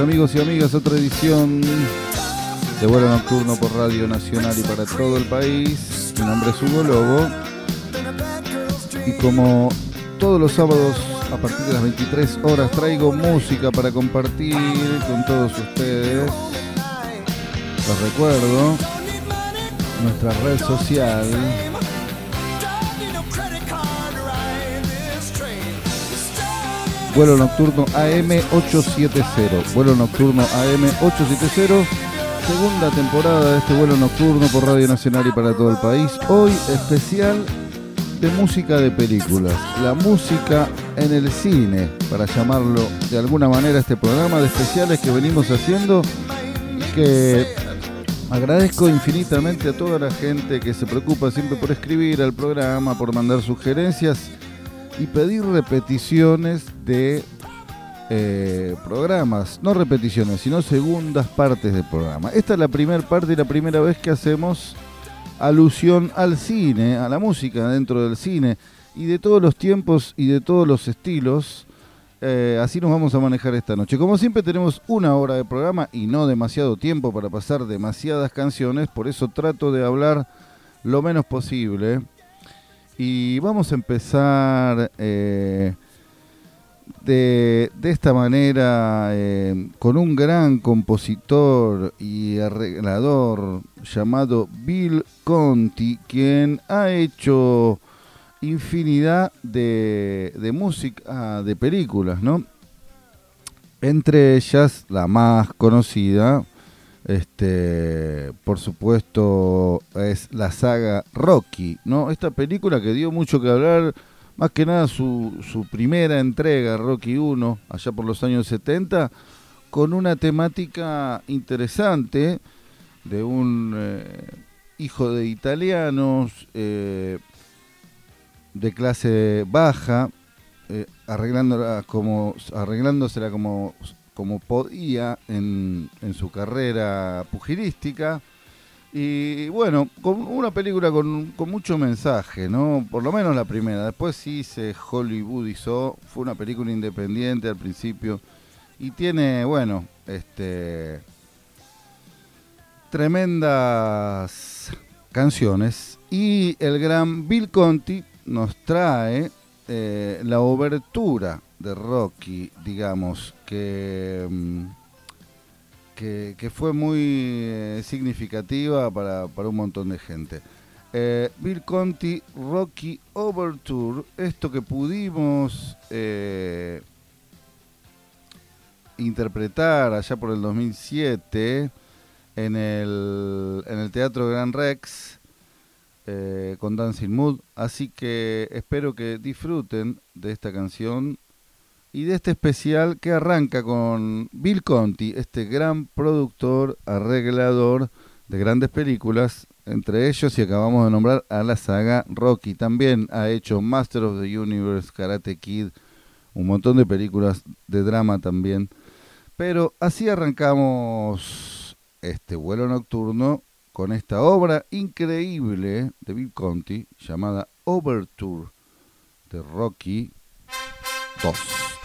Amigos y amigas, otra edición de vuelo nocturno por Radio Nacional y para todo el país. Mi nombre es Hugo Lobo y como todos los sábados a partir de las 23 horas traigo música para compartir con todos ustedes. Les recuerdo nuestra red social Vuelo nocturno AM870. Vuelo nocturno AM870. Segunda temporada de este vuelo nocturno por Radio Nacional y para todo el país. Hoy especial de música de películas. La música en el cine, para llamarlo de alguna manera este programa de especiales que venimos haciendo que agradezco infinitamente a toda la gente que se preocupa siempre por escribir al programa, por mandar sugerencias y pedir repeticiones de eh, programas, no repeticiones, sino segundas partes del programa. Esta es la primera parte y la primera vez que hacemos alusión al cine, a la música dentro del cine y de todos los tiempos y de todos los estilos. Eh, así nos vamos a manejar esta noche. Como siempre tenemos una hora de programa y no demasiado tiempo para pasar demasiadas canciones, por eso trato de hablar lo menos posible. Y vamos a empezar eh, de, esta manera eh, con un gran compositor y arreglador llamado Bill Conti, quien ha hecho infinidad de, de música, de películas, ¿no? Entre ellas, la más conocida, este, por supuesto, es la saga Rocky, ¿no? Esta película que dio mucho que hablar, más que nada su, su primera entrega, Rocky 1, allá por los años 70, con una temática interesante de un eh, hijo de italianos eh, de clase baja, eh, arreglándola como, arreglándosela como como podía en, su carrera pugilística. Y bueno, con una película con, mucho mensaje, ¿no? Por lo menos la primera. Después sí se Hollywoodizó. Fue una película independiente al principio. Y tiene, bueno, este. Tremendas canciones. Y el gran Bill Conti nos trae eh, la obertura de Rocky, digamos, que, mm, que, fue muy eh, significativa para, un montón de gente. Eh, Bill Conti, Rocky Overture, esto que pudimos eh, interpretar allá por el 2007 en el, en el Teatro Gran Rex, con Dancing Mood. Así que espero que disfruten de esta canción y de este especial que arranca con Bill Conti, este gran productor, arreglador de grandes películas, entre ellos y acabamos de nombrar a la saga Rocky. También ha hecho Master of the Universe, Karate Kid, un montón de películas de drama también. Pero así arrancamos este vuelo nocturno con esta obra increíble de Bill Conti llamada Overture de Rocky 2.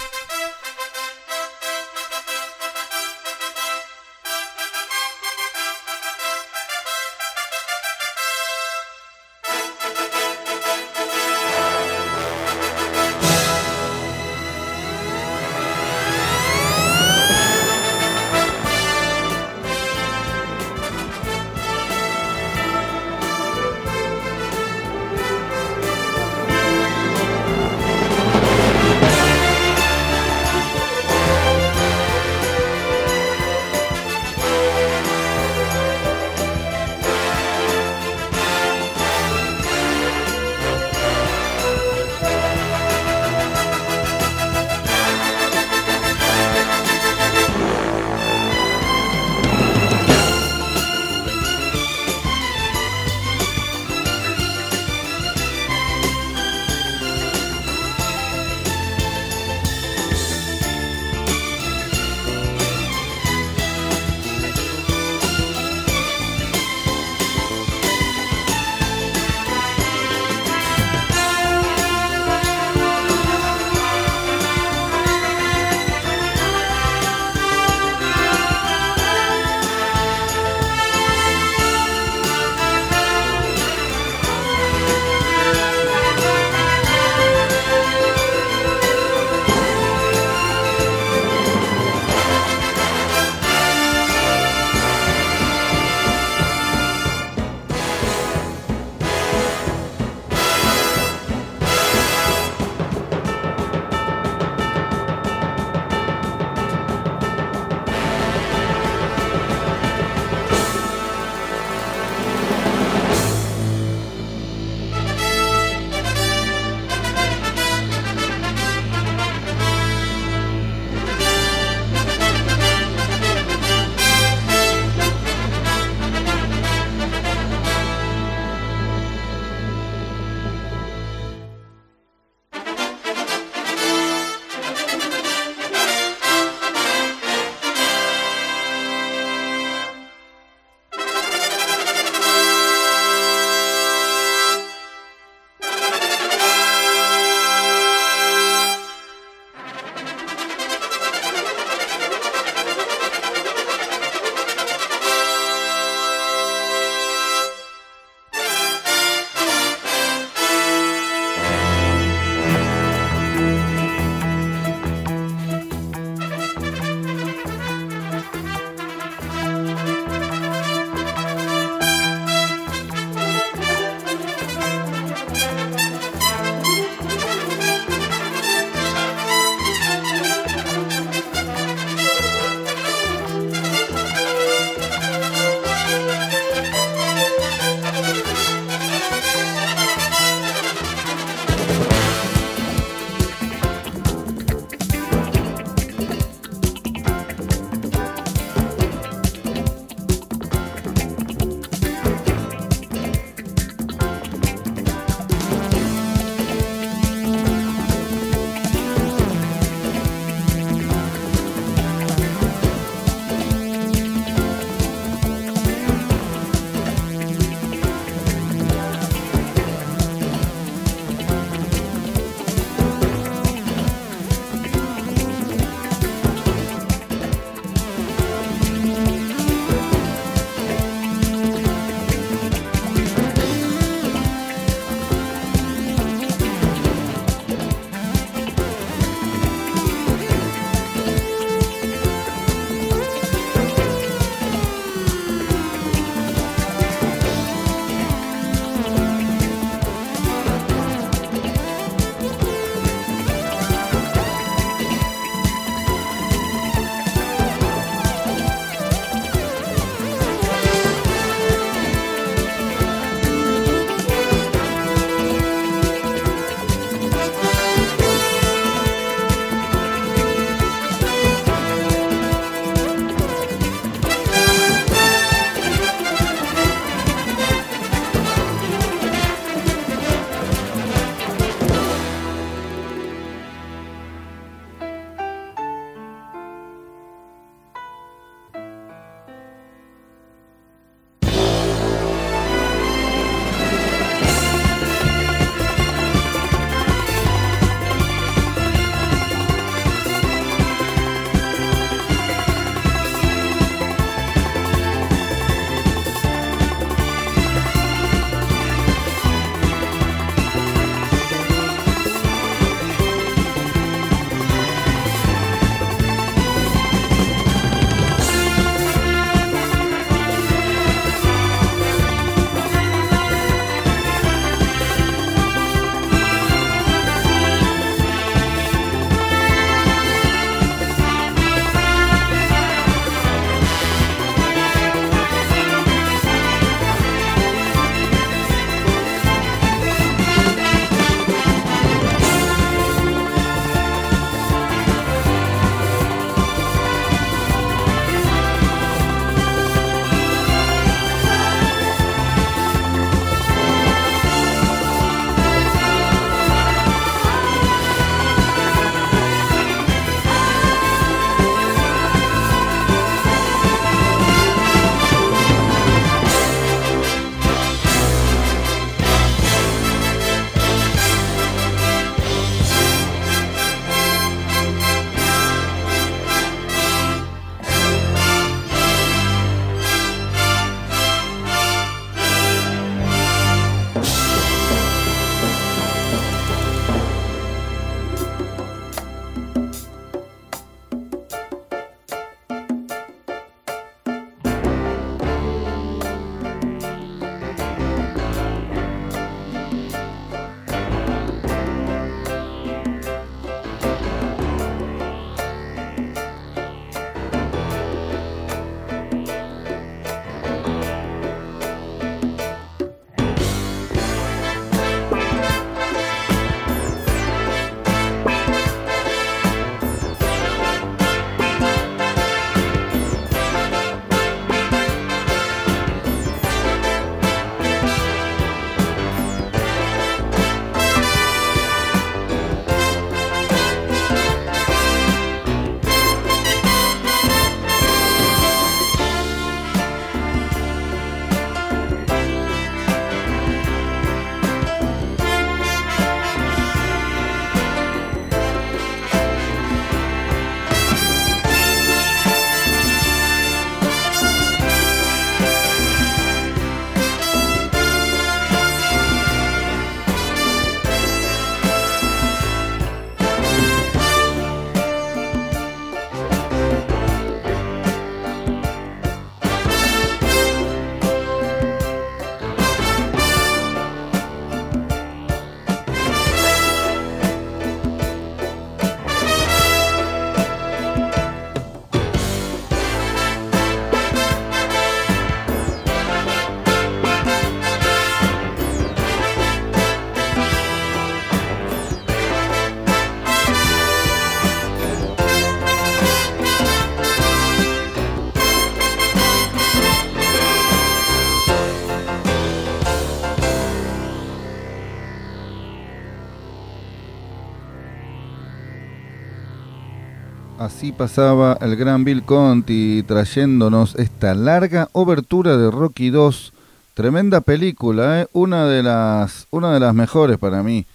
Así pasaba el gran Bill Conti trayéndonos esta larga obertura de Rocky 2. Tremenda película, ¿eh? una, de las, una de las mejores para mí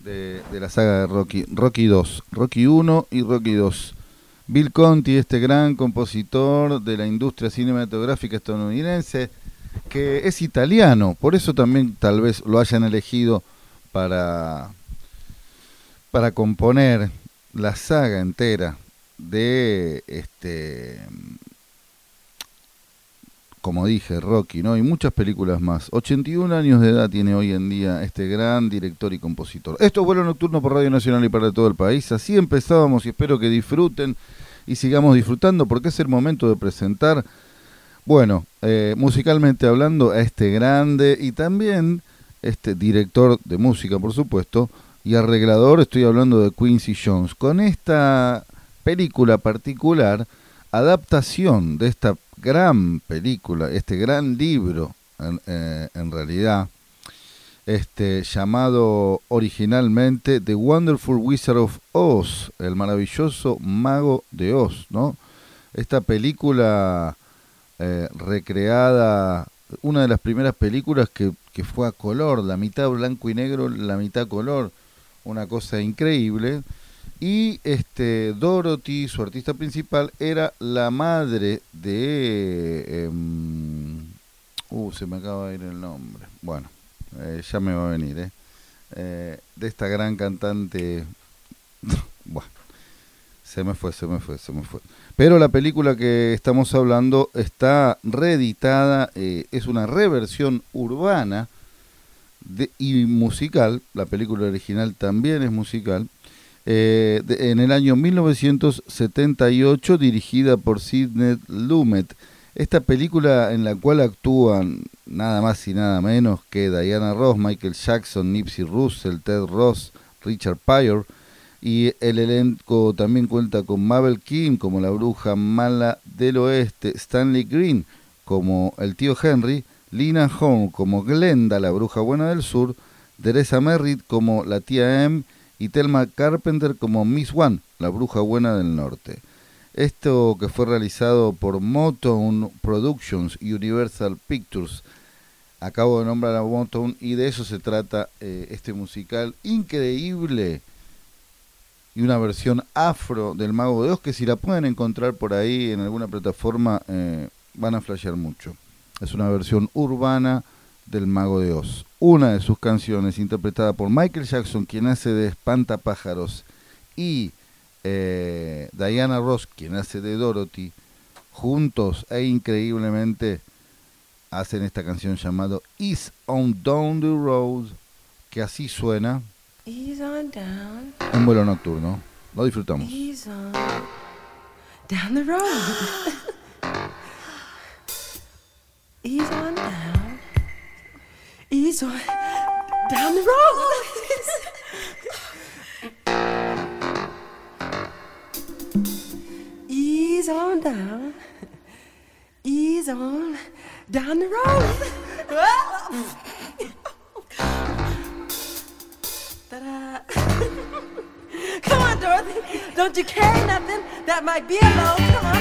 de, la saga de Rocky. Rocky 2, Rocky 1 y Rocky 2. Bill Conti, este gran compositor de la industria cinematográfica estadounidense, que es italiano, por eso también tal vez lo hayan elegido para, para componer la saga entera de este como dije, Rocky, ¿no? Y muchas películas más. 81 años de edad tiene hoy en día este gran director y compositor. Esto es Vuelo Nocturno por Radio Nacional y para todo el país. Así empezábamos y espero que disfruten y sigamos disfrutando porque es el momento de presentar, bueno, eh, musicalmente hablando, a este grande y también este director de música, por supuesto, y arreglador, estoy hablando de Quincy Jones. Con esta película particular, adaptación de esta gran película, este gran libro, en, eh, en realidad, este, llamado originalmente The Wonderful Wizard of Oz, el maravilloso mago de Oz, ¿no? Esta película eh, recreada, una de las primeras películas que, que fue a color, la mitad blanco y negro, la mitad color, una cosa increíble. Y este Dorothy, su artista principal, era la madre de... Eh, uh, se me acaba de ir el nombre. Bueno, eh, ya me va a venir, ¿eh? ¿eh? de esta gran cantante. bueno, se me fue, se me fue, se me fue. Pero la película que estamos hablando está reeditada, eh, es una reversión urbana de, y musical. La película original también es musical. Eh, en el año 1978, dirigida por Sidney Lumet. Esta película en la cual actúan nada más y nada menos que Diana Ross, Michael Jackson, Nipsey Russell, Ted Ross, Richard Pryor y el elenco también cuenta con Mabel Kim como la bruja mala del oeste, Stanley Green como el tío Henry, Lina Horn como Glenda, la bruja buena del sur, Teresa Merritt como la tía M y Thelma Carpenter como Miss One, la bruja buena del norte. Esto que fue realizado por Motown Productions y Universal Pictures. Acabo de nombrar a Motown y de eso se trata eh, este musical increíble y una versión afro del Mago de Oz que si la pueden encontrar por ahí en alguna plataforma eh, van a flashear mucho. Es una versión urbana del Mago de Oz. Una de sus canciones interpretada por Michael Jackson, quien hace de espantapájaros y eh, Diana Ross, quien hace de Dorothy, juntos e increíblemente hacen esta canción llamada Is on Down the Road, que así suena down. en vuelo nocturno. Lo disfrutamos. Ease on down the road. On down. Ease on down the road. Ease on down. Ease on down the road. Come on, Dorothy. Don't you carry nothing that might be a load. Come on.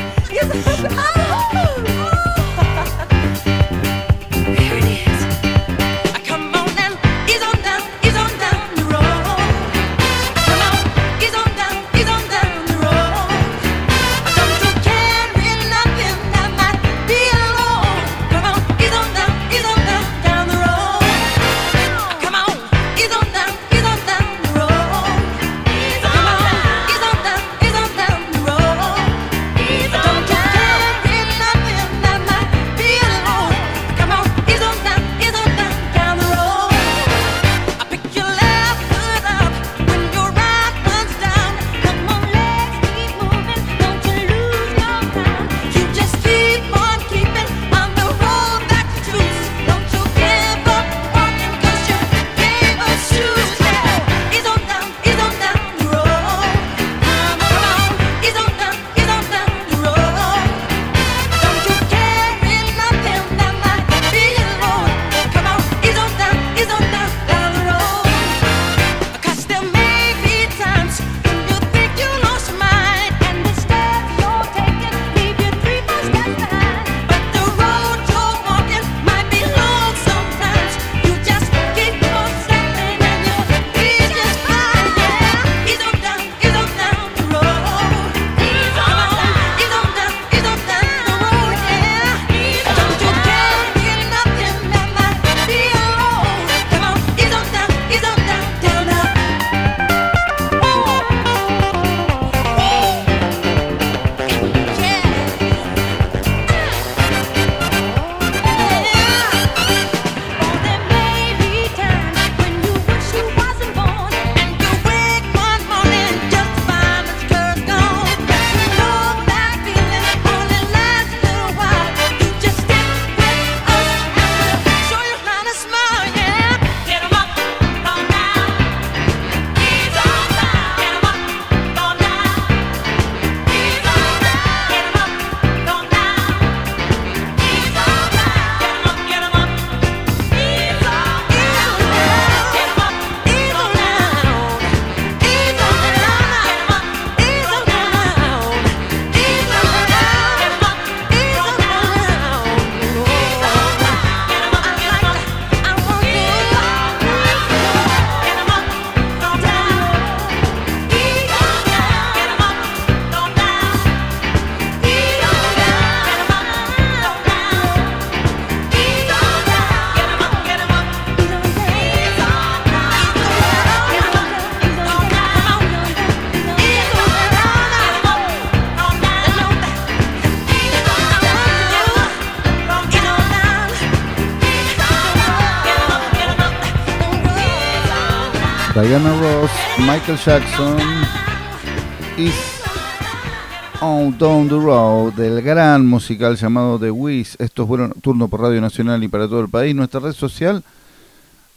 Michael Jackson, Is On Down the Road, del gran musical llamado The Wiz. Esto es vuelo nocturno por Radio Nacional y para todo el país. Nuestra red social,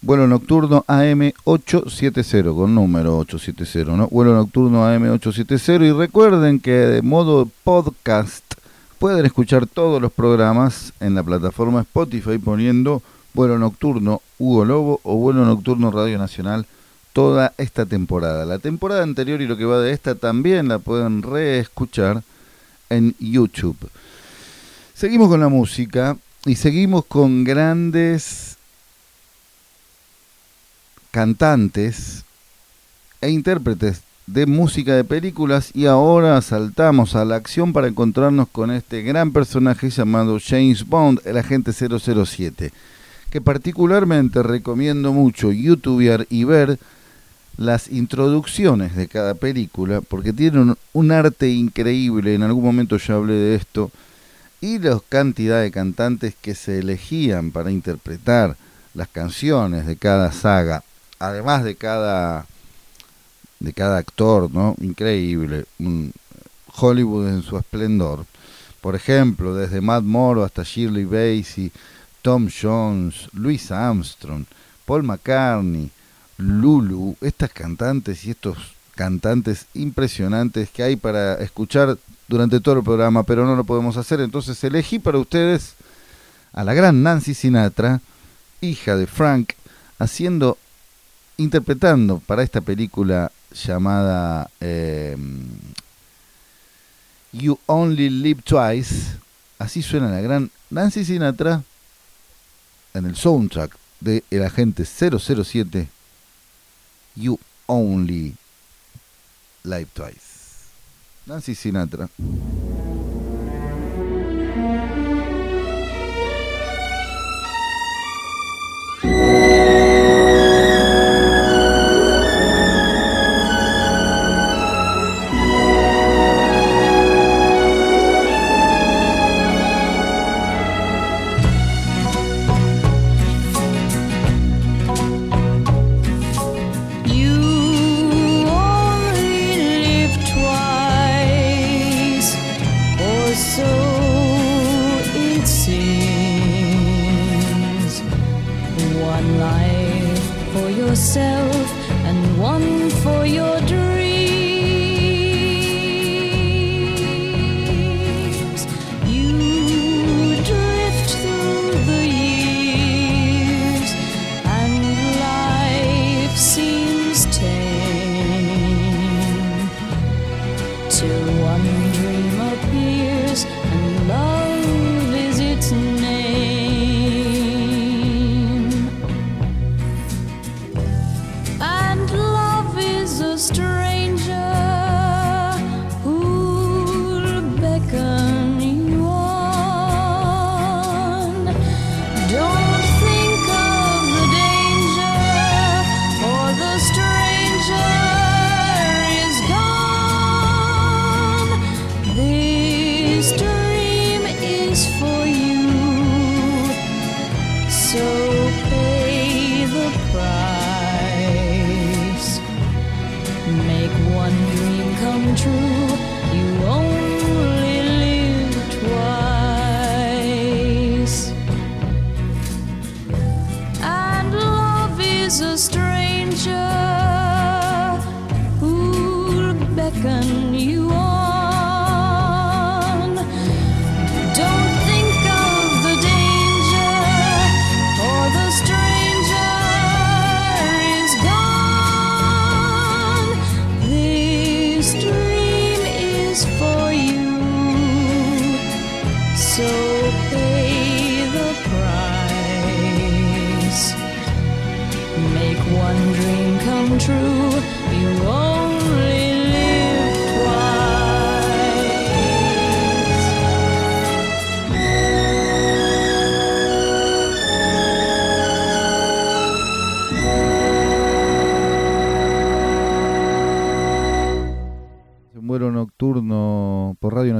vuelo nocturno AM870, con número 870, ¿no? Vuelo nocturno AM870. Y recuerden que de modo podcast pueden escuchar todos los programas en la plataforma Spotify poniendo vuelo nocturno Hugo Lobo o vuelo nocturno Radio Nacional toda esta temporada. La temporada anterior y lo que va de esta también la pueden reescuchar en YouTube. Seguimos con la música y seguimos con grandes cantantes e intérpretes de música de películas y ahora saltamos a la acción para encontrarnos con este gran personaje llamado James Bond, el agente 007, que particularmente recomiendo mucho youtubear y ver las introducciones de cada película, porque tienen un, arte increíble, en algún momento ya hablé de esto, y la cantidad de cantantes que se elegían para interpretar las canciones de cada saga, además de cada de cada actor, ¿no? Increíble, Hollywood en su esplendor. Por ejemplo, desde Matt Moro hasta Shirley Bassey, Tom Jones, Louis Armstrong, Paul McCartney, Lulu, estas cantantes y estos cantantes impresionantes que hay para escuchar durante todo el programa, pero no lo podemos hacer. Entonces elegí para ustedes a la gran Nancy Sinatra, hija de Frank, haciendo, interpretando para esta película llamada eh, You Only Live Twice. Así suena la gran Nancy Sinatra en el soundtrack de El Agente 007 You Only Live Twice. Nancy Sinatra.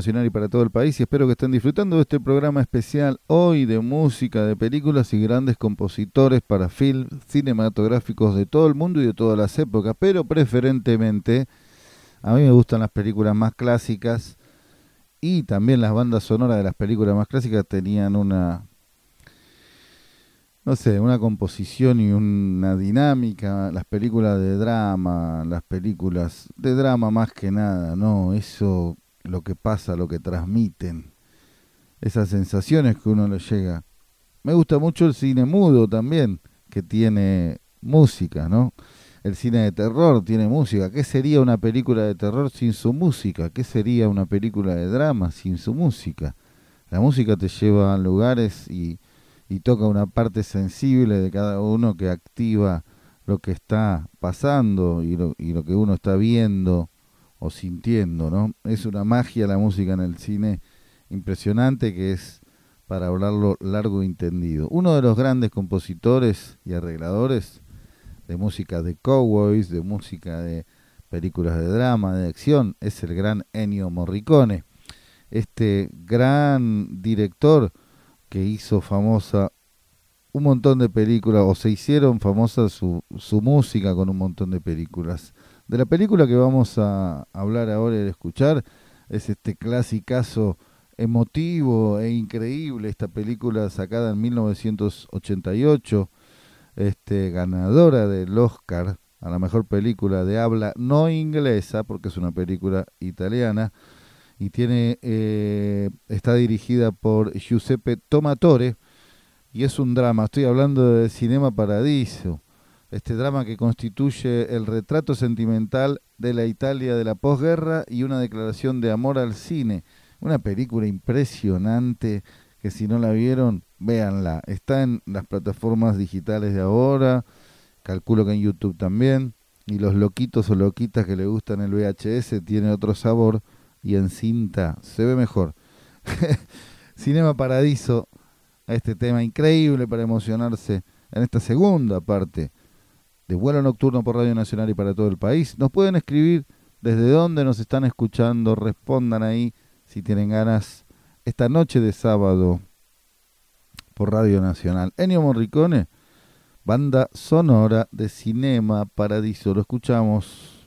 Y para todo el país y espero que estén disfrutando de este programa especial hoy de música, de películas y grandes compositores para films cinematográficos de todo el mundo y de todas las épocas, pero preferentemente a mí me gustan las películas más clásicas y también las bandas sonoras de las películas más clásicas tenían una no sé, una composición y una dinámica, las películas de drama, las películas de drama más que nada, no, eso, lo que pasa, lo que transmiten, esas sensaciones que uno le llega. Me gusta mucho el cine mudo también, que tiene música, ¿no? El cine de terror tiene música. ¿Qué sería una película de terror sin su música? ¿Qué sería una película de drama sin su música? La música te lleva a lugares y y toca una parte sensible de cada uno que activa lo que está pasando y lo, y lo que uno está viendo o sintiendo, ¿no? Es una magia la música en el cine impresionante que es para hablarlo largo y entendido. Uno de los grandes compositores y arregladores de música de cowboys, de música de películas de drama, de acción, es el gran Ennio Morricone. Este gran director que hizo famosa un montón de películas, o se hicieron famosas su, su música con un montón de películas. De la película que vamos a hablar ahora y a escuchar es este clasicazo emotivo e increíble, esta película sacada en 1988, este, ganadora del Oscar a la mejor película de habla no inglesa, porque es una película italiana, y tiene eh, está dirigida por Giuseppe Tomatore y es un drama. Estoy hablando de Cinema Paradiso, este drama que constituye el retrato sentimental de la Italia de la posguerra y una declaración de amor al cine. Una película impresionante que si no la vieron, véanla. Está en las plataformas digitales de ahora, calculo que en YouTube también. Y los loquitos o loquitas que le gustan el VHS tiene otro sabor y en cinta se ve mejor. Cinema Paradiso, este tema increíble para emocionarse en esta segunda parte de vuelo nocturno por Radio Nacional y para todo el país. Nos pueden escribir desde dónde nos están escuchando, respondan ahí si tienen ganas esta noche de sábado por Radio Nacional. Ennio Morricone, banda sonora de Cinema Paradiso. Lo escuchamos.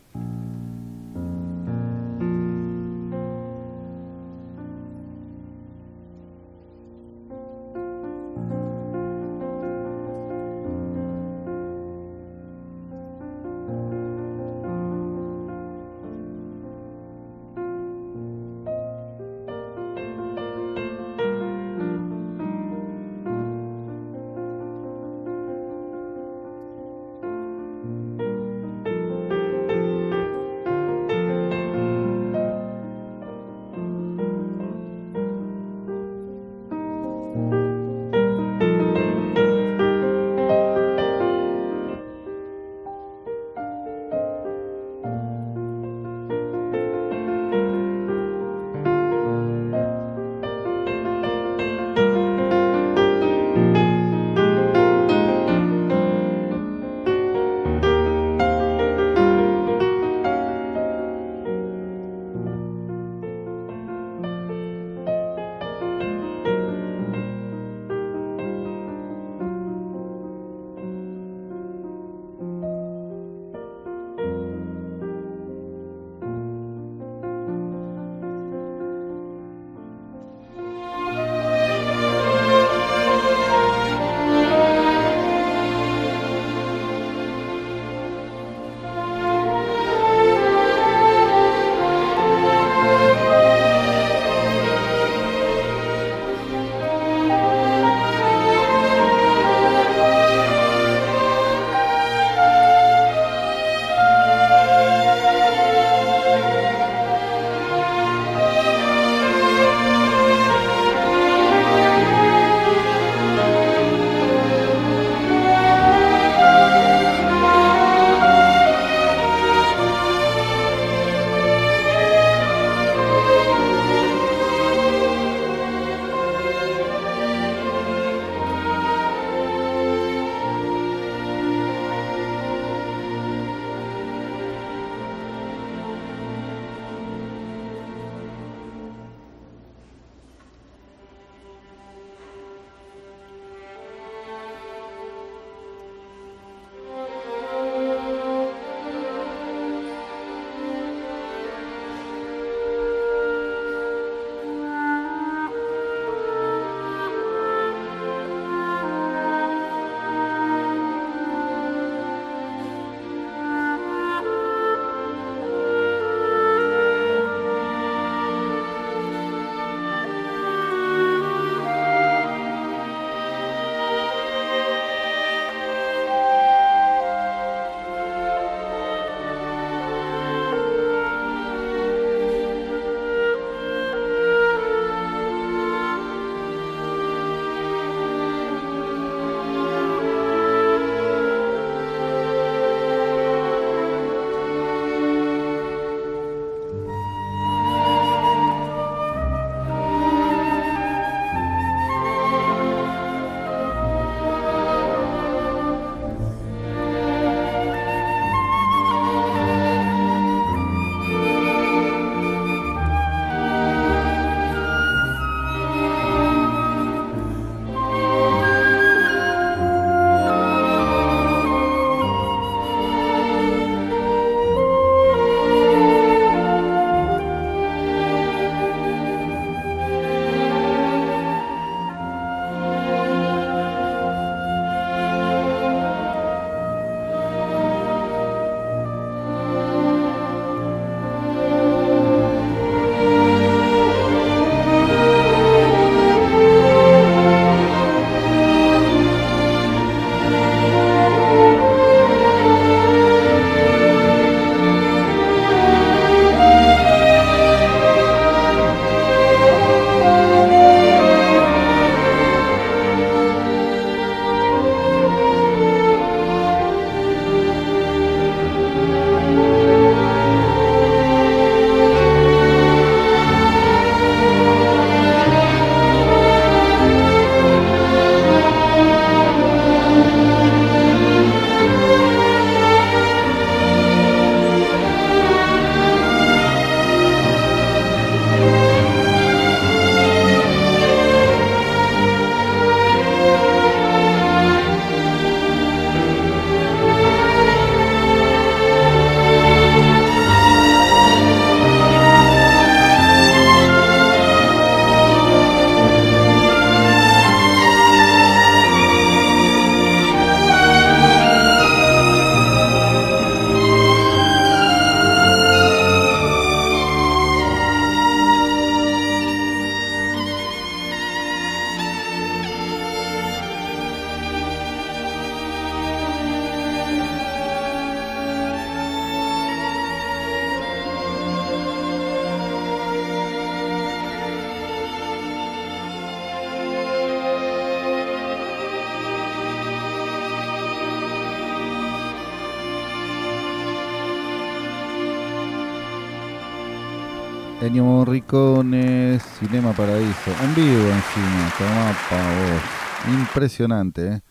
Cinema Paradiso, en vivo encima, tomá pa' vos. Impresionante, ¿eh?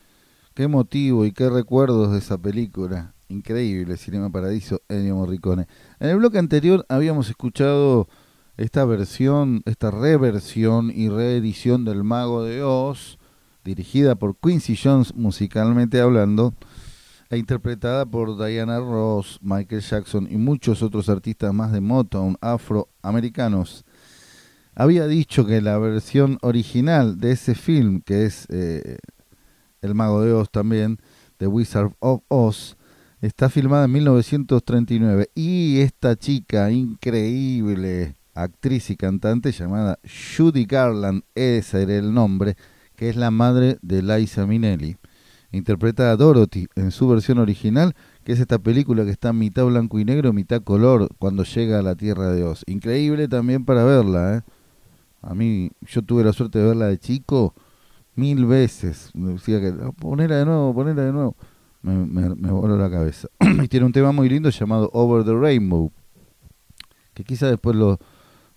Qué motivo y qué recuerdos de esa película. Increíble, Cinema Paradiso, Ennio Morricone. En el bloque anterior habíamos escuchado esta versión, esta reversión y reedición del Mago de Oz, dirigida por Quincy Jones musicalmente hablando, e interpretada por Diana Ross, Michael Jackson y muchos otros artistas más de Motown afroamericanos. Había dicho que la versión original de ese film, que es eh, El Mago de Oz también, The Wizard of Oz, está filmada en 1939. Y esta chica increíble, actriz y cantante llamada Judy Garland, ese era el nombre, que es la madre de Liza Minnelli interpreta a Dorothy en su versión original, que es esta película que está mitad blanco y negro, mitad color, cuando llega a la Tierra de Oz. Increíble también para verla, ¿eh? A mí, yo tuve la suerte de verla de chico mil veces. Me decía que, "Oh, ponela de nuevo, ponela de nuevo. Me, me, me voló la cabeza. y tiene un tema muy lindo llamado Over the Rainbow, que quizá después lo,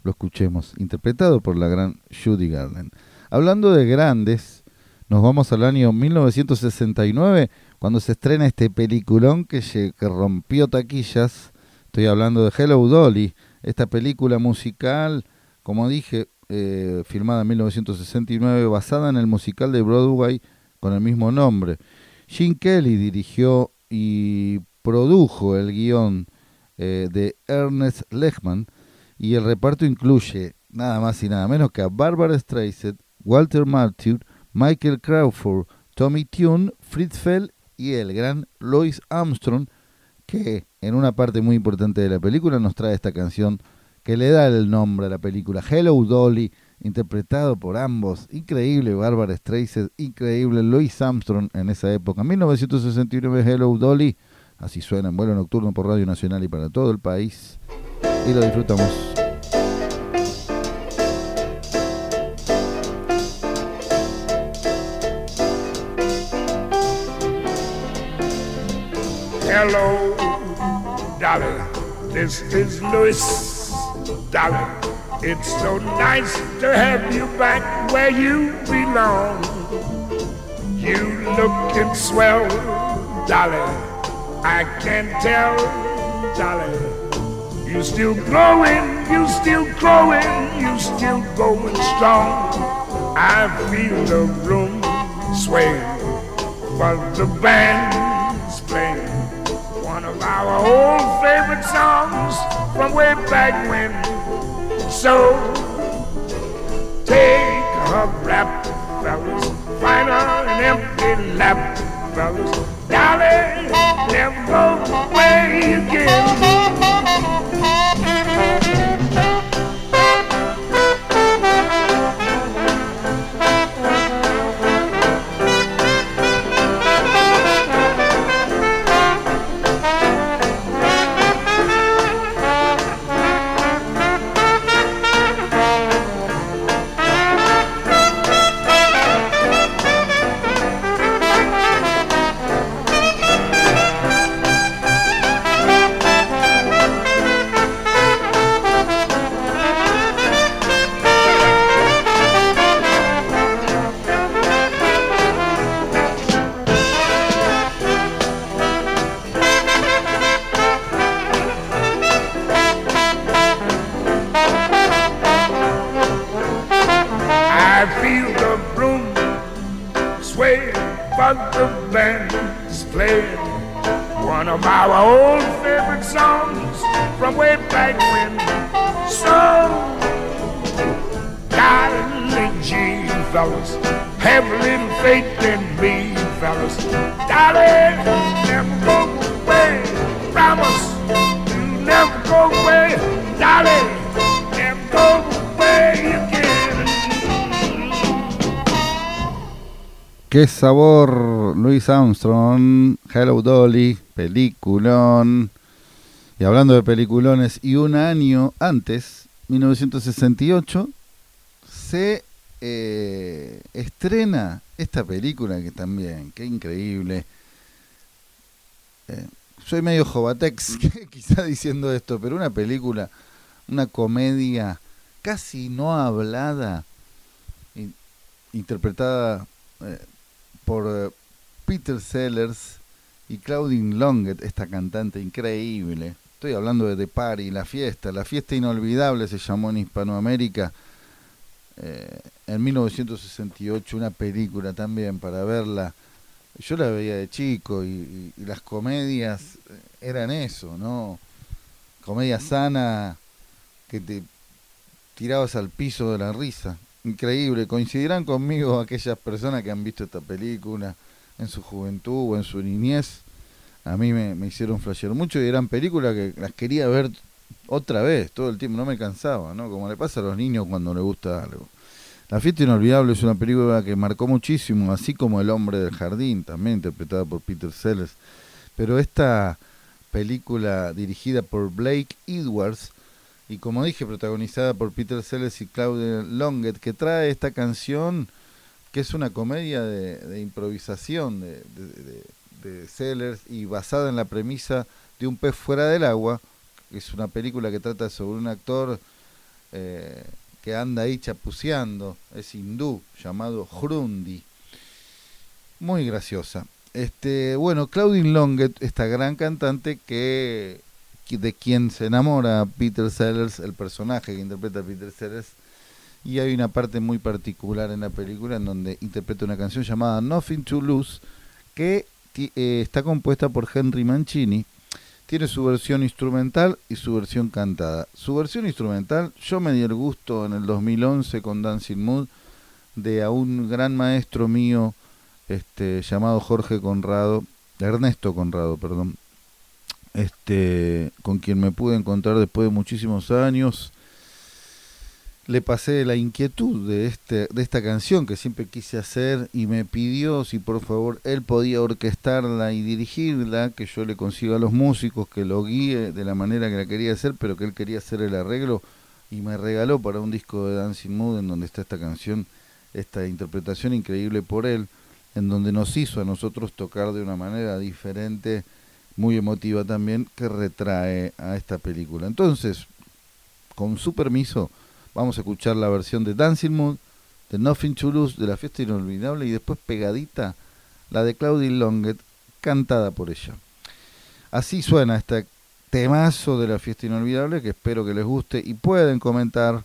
lo escuchemos, interpretado por la gran Judy Garland. Hablando de grandes, nos vamos al año 1969, cuando se estrena este peliculón que, que rompió taquillas. Estoy hablando de Hello Dolly, esta película musical, como dije, eh, filmada en 1969, basada en el musical de Broadway con el mismo nombre. Gene Kelly dirigió y produjo el guion eh, de Ernest Lehman y el reparto incluye nada más y nada menos que a Barbara Streisand, Walter Matthau, Michael Crawford, Tommy Tune, Fritz Fell y el gran Louis Armstrong, que en una parte muy importante de la película nos trae esta canción que le da el nombre a la película, Hello Dolly, interpretado por ambos, increíble Barbara Streisand, increíble Louis Armstrong en esa época, 1969 Hello Dolly, así suena en vuelo nocturno por Radio Nacional y para todo el país, y lo disfrutamos. Hello, Dolly. This is Louis. Dolly, it's so nice to have you back where you belong. You looking swell, Dolly. I can tell, Dolly. You still growing, you still growing, you still going strong. I feel the room sway, but the band's playing of our old favorite songs from way back when. So take a rap, fellas, find an empty lap, fellas. Dolly, never go away again. Sabor, Louis Armstrong, Hello Dolly, peliculón. Y hablando de peliculones, y un año antes, 1968, se eh, estrena esta película que también, qué increíble. Eh, soy medio jovatex, quizá diciendo esto, pero una película una comedia casi no hablada, in- interpretada eh, por eh, Peter Sellers y Claudine Longet, esta cantante increíble. Estoy hablando de The Party, La Fiesta. La Fiesta Inolvidable se llamó en Hispanoamérica eh, en 1968, una película también para verla. Yo la veía de chico y, y- y las comedias eran eso, ¿no? Comedia sana que te tirabas al piso de la risa. Increíble. Coincidirán conmigo aquellas personas que han visto esta película en su juventud o en su niñez. A mí me, me hicieron flashear mucho y eran películas que las quería ver otra vez, todo el tiempo, no me cansaba, ¿no? Como le pasa a los niños cuando les gusta algo. La fiesta inolvidable es una película que marcó muchísimo, así como El hombre del jardín, también interpretada por Peter Sellers. Pero esta película dirigida por Blake Edwards y como dije protagonizada por Peter Sellers y Claudia Longet, que trae esta canción que es una comedia de, improvisación de, Sellers y basada en la premisa de un pez fuera del agua, es una película que trata sobre un actor eh, que anda ahí chapuceando, es hindú, llamado Hrundi. Muy graciosa. Este, bueno, Claudine Longet, esta gran cantante que de quien se enamora Peter Sellers, el personaje que interpreta Peter Sellers, y hay una parte muy particular en la película en donde interpreta una canción llamada Nothing to Lose, que eh, está compuesta por Henry Mancini. Tiene su versión instrumental y su versión cantada. Su versión instrumental, yo me di el gusto en el 2011 con Dancing Mood de a un gran maestro mío este, llamado Jorge Conrado, Ernesto Conrado, perdón, este, con quien me pude encontrar después de muchísimos años. Le pasé la inquietud de, este, de esta canción que siempre quise hacer y me pidió si por favor él podía orquestarla y dirigirla, que yo le consiga a los músicos, que lo guíe de la manera que la quería hacer, pero que él quería hacer el arreglo y me regaló para un disco de Dancing Mood en donde está esta canción, esta interpretación increíble por él, en donde nos hizo a nosotros tocar de una manera diferente, muy emotiva también, que retrae a esta película. Entonces, con su permiso, vamos a escuchar la versión de Dancing Mood, de Nothing to Lose, de la fiesta inolvidable, y después pegadita la de Claudine Longet, cantada por ella. Así suena este temazo de la fiesta inolvidable, que espero que les guste y pueden comentar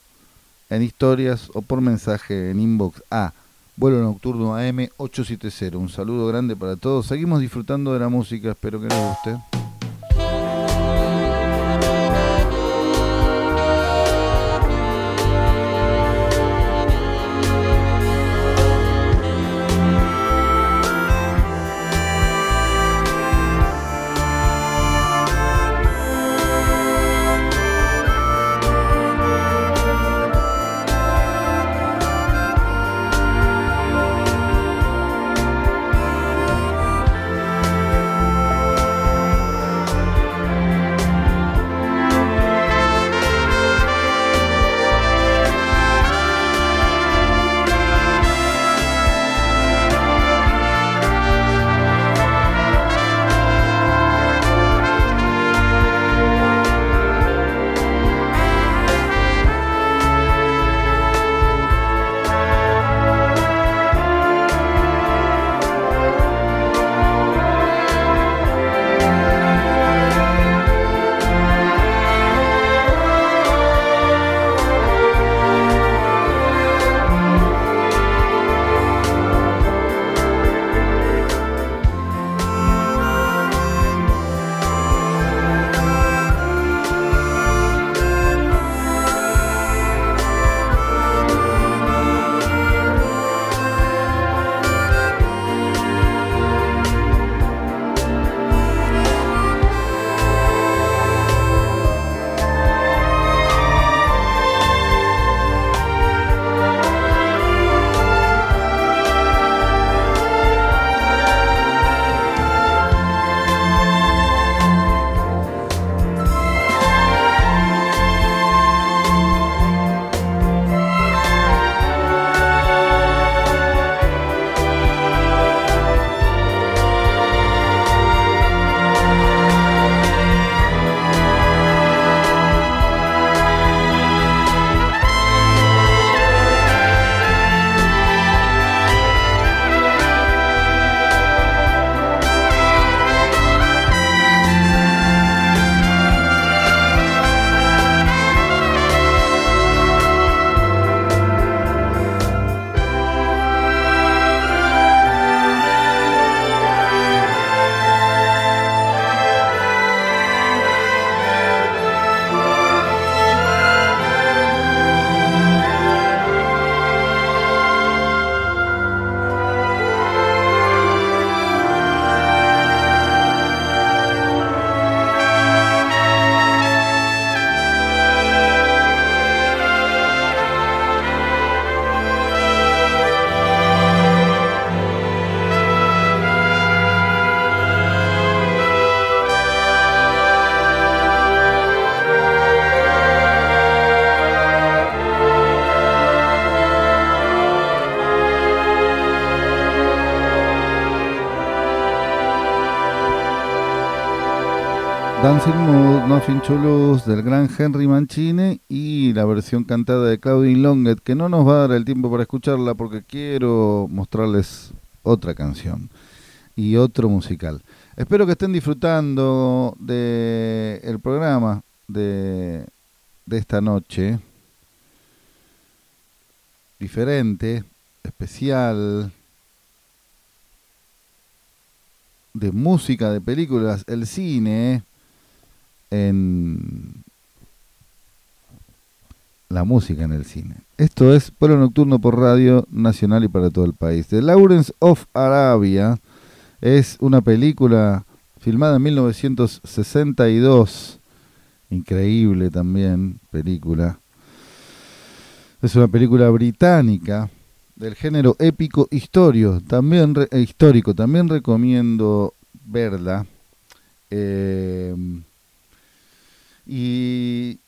en historias o por mensaje en inbox a vuelo nocturno AM 870. Un saludo grande para todos. Seguimos disfrutando de la música, espero que les guste. Dancing Mood, Nothing del gran Henry Mancini y la versión cantada de Claudine Longet, que no nos va a dar el tiempo para escucharla porque quiero mostrarles otra canción y otro musical. Espero que estén disfrutando de el programa de, de esta noche. Diferente, especial, de música, de películas, el cine, en la música en el cine. Esto es Pueblo Nocturno por Radio Nacional y para todo el país. The Lawrence of Arabia es una película filmada en 1962. Increíble también, película. Es una película británica del género épico historio, también re- eh, histórico. También recomiendo verla. Eh, y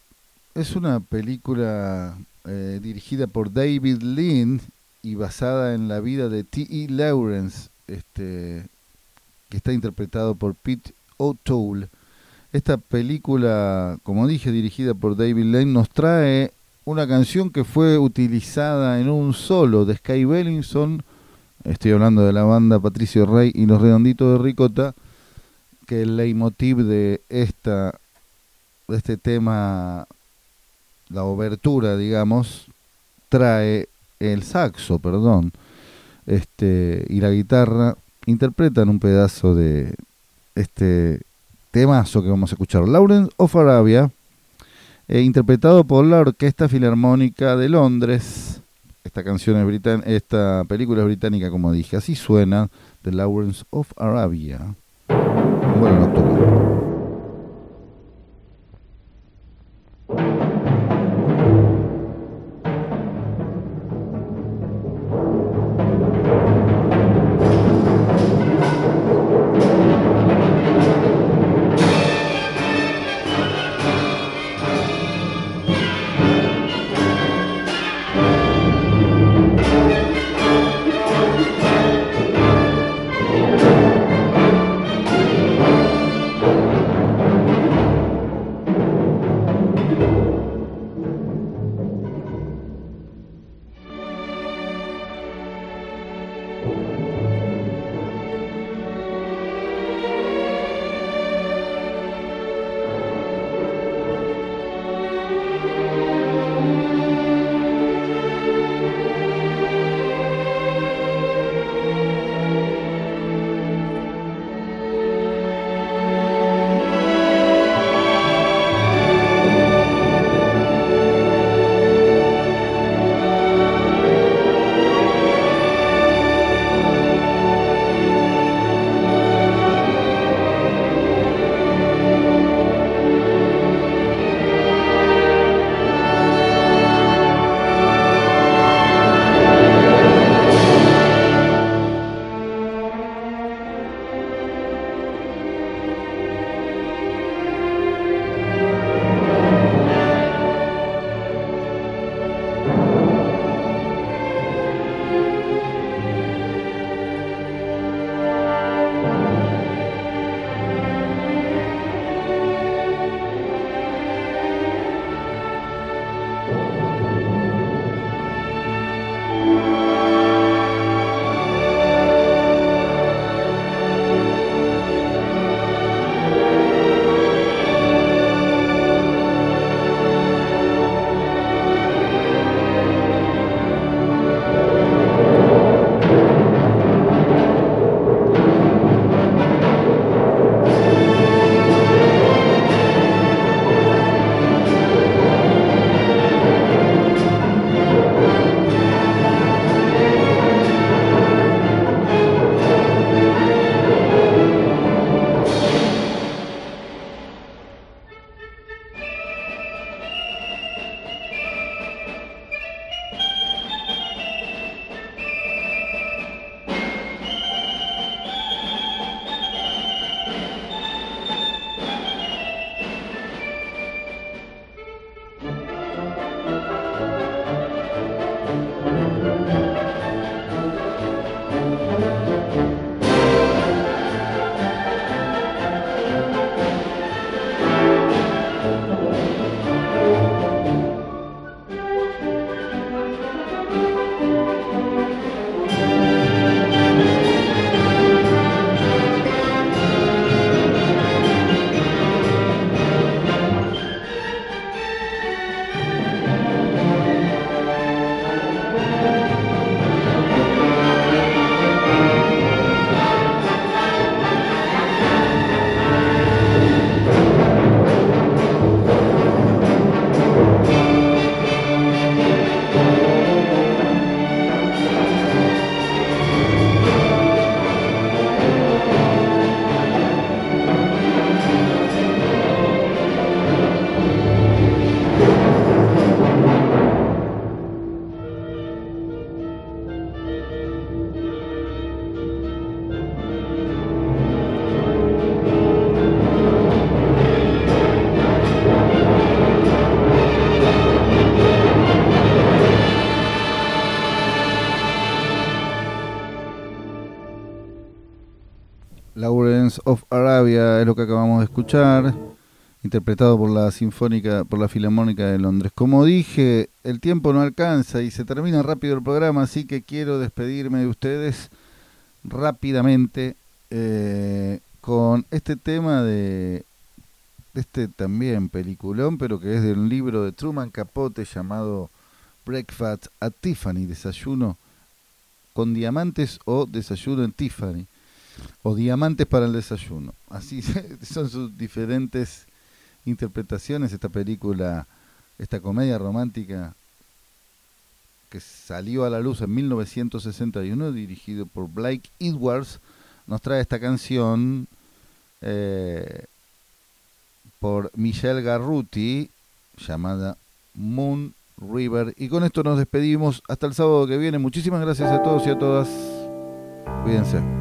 es una película eh, dirigida por David Lean y basada en la vida de T.E. Lawrence, este, que está interpretado por Pete O'Toole. Esta película, como dije, dirigida por David Lane, nos trae una canción que fue utilizada en un solo de Sky Bellinson. Estoy hablando de la banda Patricio Rey y los Redonditos de Ricota, que el leitmotiv de esta este tema, la obertura, digamos, trae el saxo, perdón, este y la guitarra interpretan un pedazo de este temazo que vamos a escuchar, Lawrence of Arabia, eh, interpretado por la Orquesta Filarmónica de Londres. Esta canción es britan esta película es británica, como dije, así suena The Lawrence of Arabia. Bueno, nocturno. Lawrence of Arabia es lo que acabamos de escuchar, interpretado por la Sinfónica, por la Filarmónica de Londres. Como dije, el tiempo no alcanza y se termina rápido el programa, así que quiero despedirme de ustedes rápidamente eh, con este tema de este también peliculón, pero que es de un libro de Truman Capote llamado Breakfast at Tiffany, desayuno con diamantes o desayuno en Tiffany, o diamantes para el desayuno. Así son sus diferentes interpretaciones, esta película, esta comedia romántica que salió a la luz en 1961, dirigido por Blake Edwards, nos trae esta canción eh, por Michelle Garruti, llamada Moon River. Y con esto nos despedimos hasta el sábado que viene. Muchísimas gracias a todos y a todas. Cuídense.